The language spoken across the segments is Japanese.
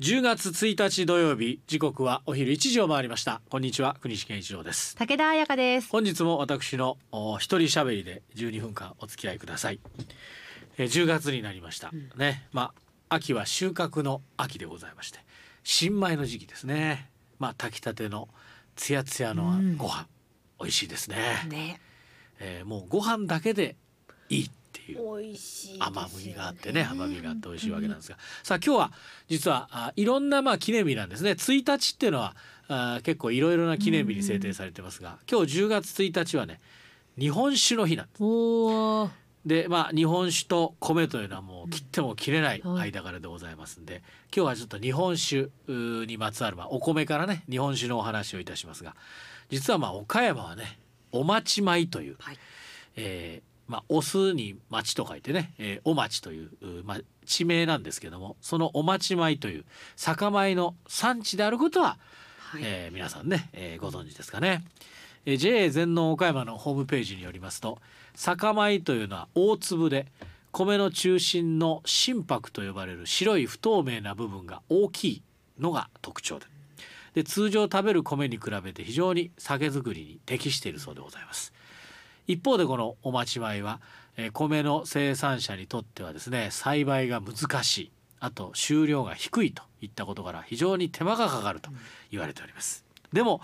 10月1日土曜日時刻はお昼1時を回りました。こんにちは国士健一郎です。武田彩香です。本日も私のお一人喋りで12分間お付き合いください、えー、10月になりました、うん、ね。まあ秋は収穫の秋でございまして。新米の時期ですね。まあ炊きたてのつやつやのご飯、うん、美味しいですね。ね、えー、もうご飯だけでいいっていう甘みがあってね甘みがあって美味しいわけなんですが、さあ今日は実はあいろんなまあ記念日なんですね。1日っていうのはあ結構いろいろな記念日に制定されてますが、今日10月1日はね日本酒の日なんです。でまあ日本酒と米というのはもう切っても切れない間柄でございますんで、今日はちょっと日本酒にまつわる、まあ、お米からね日本酒のお話をいたしますが実はまあ岡山はねお町米という、はい、えーまあ、お酢に町と書いてね、えー、お町という、まあ、地名なんですけどもそのお町米という酒米の産地であることは、はい、えー、皆さんね、えー、ご存知ですかね。えー、JA 全農岡山のホームページによりますと酒米というのは大粒で米の中心の心拍と呼ばれる白い不透明な部分が大きいのが特徴でで通常食べる米に比べて非常に酒造りに適しているそうでございます。一方でこのお待ち米は、えー、米の生産者にとってはですね栽培が難しいあと収量が低いといったことから非常に手間がかかると言われております。でも、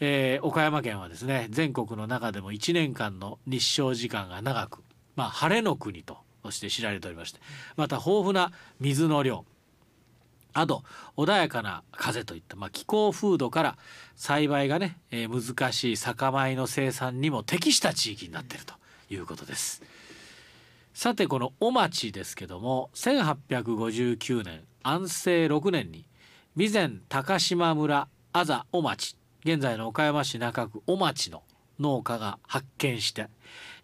えー、岡山県はですね全国の中でも1年間の日照時間が長く、まあ、晴れの国として知られておりましてまた豊富な水の量あと穏やかな風といった、まあ、気候風土から栽培がね、えー、難しい酒米の生産にも適した地域になっているということです。さてこのお町ですけども1859年安政6年に備前高島村あざお町現在の岡山市中区お町の農家が発見して、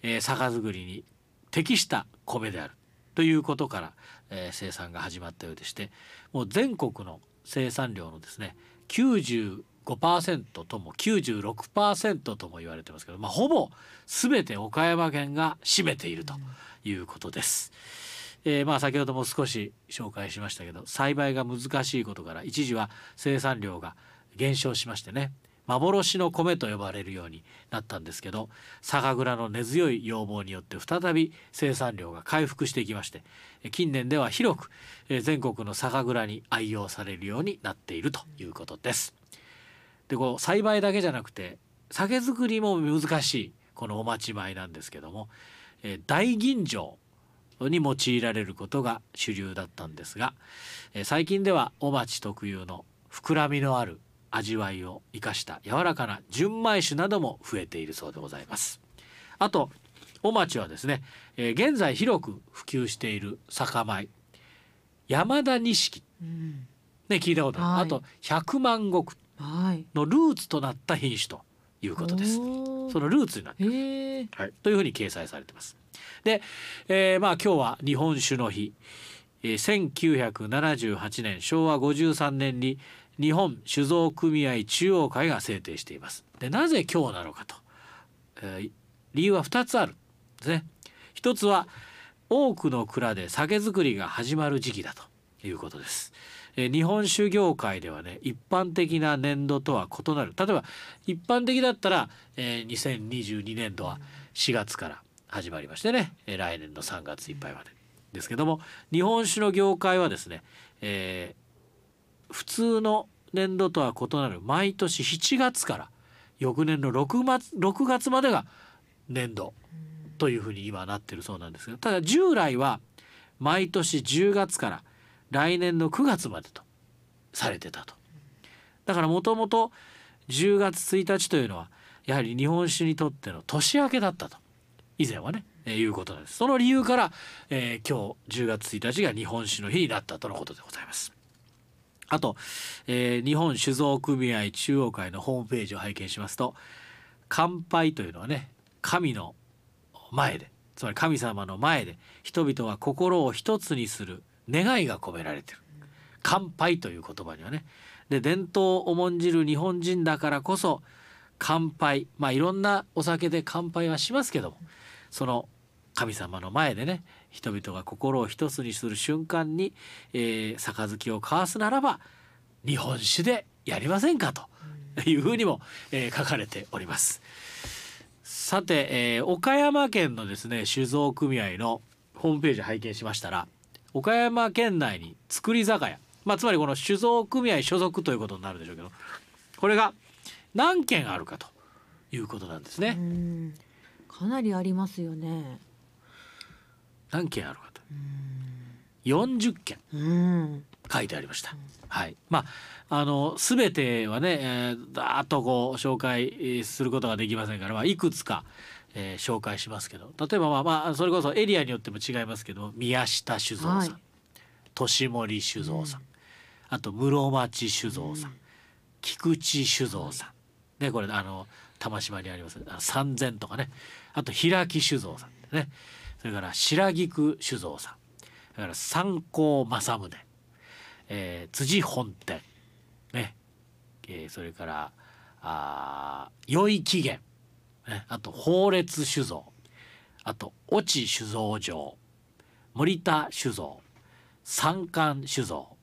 えー、酒造りに適した米であるということから、えー、生産が始まったようでしてもう全国の生産量のですね95%とも96%とも言われてますけど、まあ、ほぼ全て岡山県が占めているということです。えー、まあ先ほども少し紹介しましたけど栽培が難しいことから一時は生産量が減少しましてね幻の米と呼ばれるようになったんですけど酒蔵の根強い要望によって再び生産量が回復していきまして近年では広く全国の酒蔵に愛用されるようになっているということです。でこう栽培だけじゃなくて酒造りも難しいこのお待ち米なんですけども大吟醸に用いられることが主流だったんですが最近ではお町特有の膨らみのある味わいを生かした柔らかな純米酒なども増えているそうでございます。あとお町はですね、えー、現在広く普及している酒米山田錦、うん、ね聞いたことある、はい、あと百万石。のルーツとなった品種ということです、そのルーツになってはい、というふうに掲載されてます。で、えー、まあ今日は日本酒の日。えー、1978年昭和53年に日本酒造組合中央会が制定しています。でなぜ今日なのかと、えー、理由は2つあるですね。一つは多くの蔵で酒造りが始まる時期だということです、えー、日本酒業界ではね一般的な年度とは異なる。例えば一般的だったら、えー、2022年度は4月から始まりましてね、えー、来年の3月いっぱいまでですけども日本酒の業界はですね、えー、普通の年度とは異なる毎年7月から翌年の 6, 月6月までが年度というふうに今なってるそうなんですがただ従来は毎年10月から来年の9月までとされてたと。だからもともと10月1日というのはやはり日本酒にとっての年明けだったと。以前はね、えー、いうことなんです。その理由から、えー、今日10月1日が日本酒の日になったとのことでございます。あと、えー、日本酒造組合中央会のホームページを拝見しますと乾杯というのはね神の前でつまり神様の前で人々は心を一つにする願いが込められてる。乾杯という言葉にはね。で伝統を重んじる日本人だからこそ乾杯まあいろんなお酒で乾杯はしますけどもその神様の前でね人々が心を一つにする瞬間に、えー、杯を交わすならば日本酒でやりませんかというふうにも、えー、書かれております。さて、えー、岡山県のですね酒造組合のホームページ拝見しましたら岡山県内に造り酒屋、まあ、つまりこの酒造組合所属ということになるでしょうけどこれが何件あるかということなんですね。かなりありますよね。何件あるかと。40件。書いてありました。はい。まああの全てはね、えー、だーっとこう紹介することができませんから、まあいくつか、えー、紹介しますけど、例えばまあまあそれこそエリアによっても違いますけど、宮下酒造さん、はい、年森酒造さん、うん、あと室町酒造さん、うん、菊池酒造さん、ねこれあの玉島にあります。三千とかね。あと平木酒造さん。ねそれから白菊酒造さん。それから三光正宗、えー、辻本店。ね、えー、それからあ良い起源、ね、あと法烈酒造。あと越智酒造場。森田酒造。三冠酒造、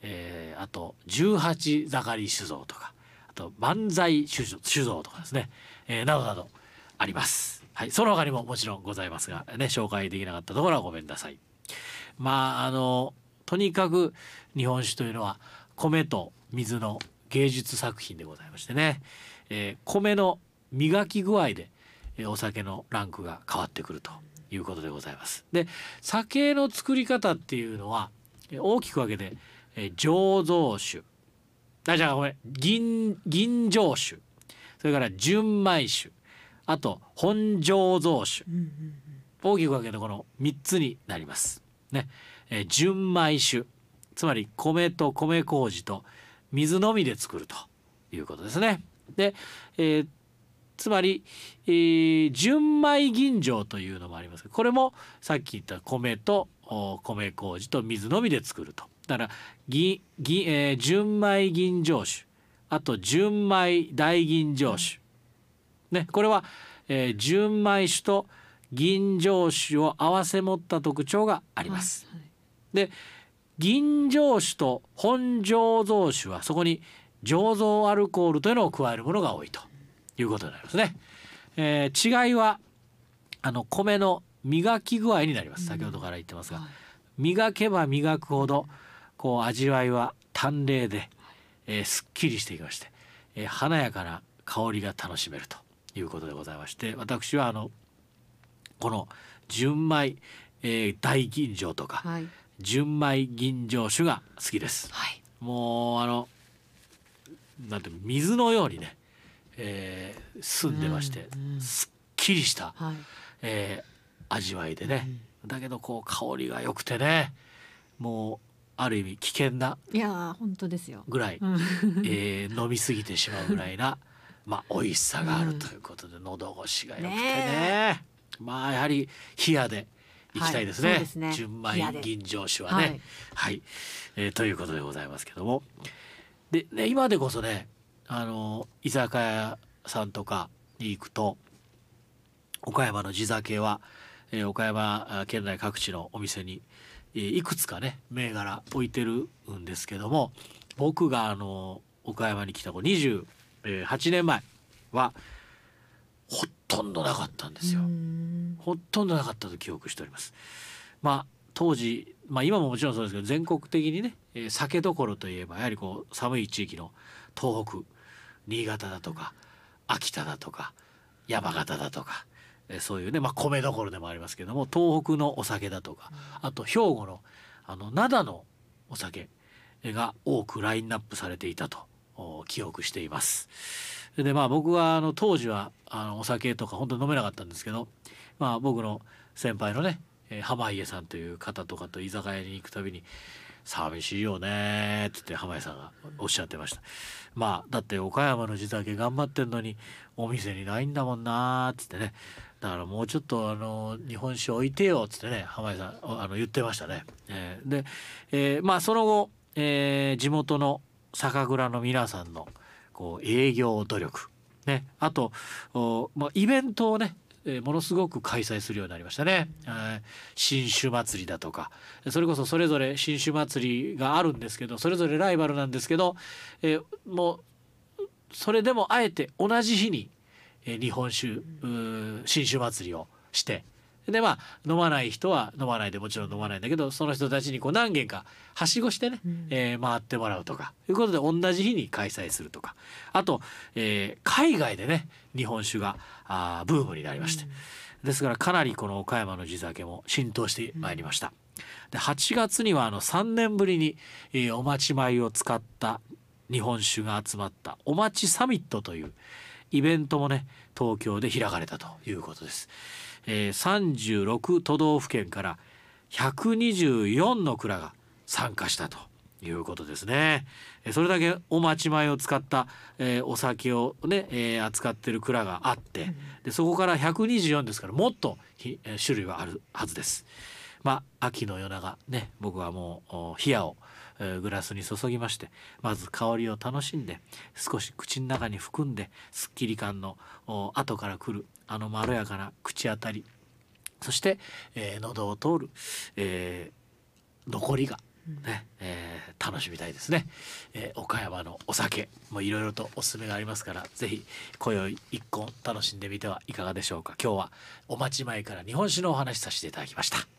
えー、あと十八盛り酒造とか。あと漫才酒造とかですね、えー、などなどあります。はい、その他にももちろんございますがね紹介できなかったところはごめんなさい。まああのとにかく日本酒というのは米と水の芸術作品でございましてね、えー、米の磨き具合で、お酒のランクが変わってくるということでございます。で酒の作り方っていうのは大きく分けて、えー、醸造酒あじゃあごめん銀銀醸酒それから純米酒あと本醸造酒、大きく分けてこの3つになります。ね、えー、純米酒。つまり米と米麹と水のみで作るということですね。で、えー、つまり、えー、純米吟醸というのもあります。これもさっき言った米と米麹と水のみで作ると。だからぎぎ、えー、純米吟醸酒。あと純米大吟醸酒、ね、これは、えー、純米酒と吟醸酒を合わせ持った特徴があります。はいはい、で吟醸酒と本醸造酒はそこに醸造アルコールというのを加えるものが多いということになりますね。えー、違いはあの米の磨き具合になります。先ほどから言ってますが、磨けば磨くほどこう味わいは淡麗で、えー、すっきりしていきまして、えー、華やかな香りが楽しめるということでございまして私はあのこの純米、えー、大吟醸とか、はい、純米吟醸酒が好きです。はい、もうあのなんて水のようにね、えー、澄んでまして、うんうん、すっきりした、はい、えー、味わいでね、うん、だけどこう香りが良くてねもうある意味危険ないや本当ですよ。ぐらい、うん、えー、飲み過ぎてしまうぐらいなまあ美味しさがあるということで、うん、喉越しが良くてね、ね、まあやはり冷やでいきたいですね。はい、すね。純米吟醸酒はね。はい、はい、えー、ということでございますけども。で、ね、今でこそねあの居酒屋さんとかに行くと岡山の地酒は、えー、岡山県内各地のお店にいくつかね銘柄置いてるんですけども僕があの岡山に来た28年前はほとんどなかったんですよ。ほとんどなかったと記憶しております。まあ当時、まあ、今ももちろんそうですけど全国的にね、えー、酒どころといえばやはりこう寒い地域の東北新潟だとか秋田だとか山形だとかえそういうね、まあ、米どころでもありますけども東北のお酒だとかあと兵庫のあの灘のお酒が多くラインナップされていたと記憶しています。でまあ僕はあの当時はあのお酒とか本当に飲めなかったんですけど、まあ、僕の先輩のね濱家さんという方とかと居酒屋に行くたびに「寂しいよね」っつって濱家さんがおっしゃってました。まあだって岡山の地酒頑張ってんのにお店にないんだもんなっつってねだからもうちょっとあの日本酒置いてよっつってね浜井さんあの言ってましたね。えー、で、えー、まあその後、えー、地元の酒蔵の皆さんのこう営業努力。ね。あと、まあ、イベントをねえものすごく開催するようになりましたね。えー新酒祭りだとか。それこそそれぞれ新酒祭りがあるんですけどそれぞれライバルなんですけど、えもうそれでもあえて同じ日に、え日本酒新酒祭りをしてでまあ飲まない人は飲まないでもちろん飲まないんだけどその人たちにこう何軒かはしごしてね、うんえー回ってもらうとかいうことで同じ日に開催するとかあと、えー海外でね日本酒があーブームになりまして、ですからかなりこの岡山の地酒も浸透してまいりました。で8月にはあの3年ぶりに、えーお待ち米を使った日本酒が集まったおまちサミットというイベントもね東京で開かれたということです。えー36都道府県から124の蔵が参加したということですね。えーそれだけお待ち米を使った、えーお酒をね、えー扱ってる蔵があって、でそこから124ですからもっとひえー種類はあるはずです。まあ秋の夜長ね僕はもうお冷やを、えーグラスに注ぎましてまず香りを楽しんで少し口の中に含んですっきり感のお後から来るあのまろやかな口当たりそして、えー喉を通る、えー残りがね、えー楽しみたいですね、えー岡山のお酒もいろいろとおすすめがありますからぜひ今宵一本楽しんでみてはいかがでしょうか。今日はお待ち前から日本酒のお話しさせていただきました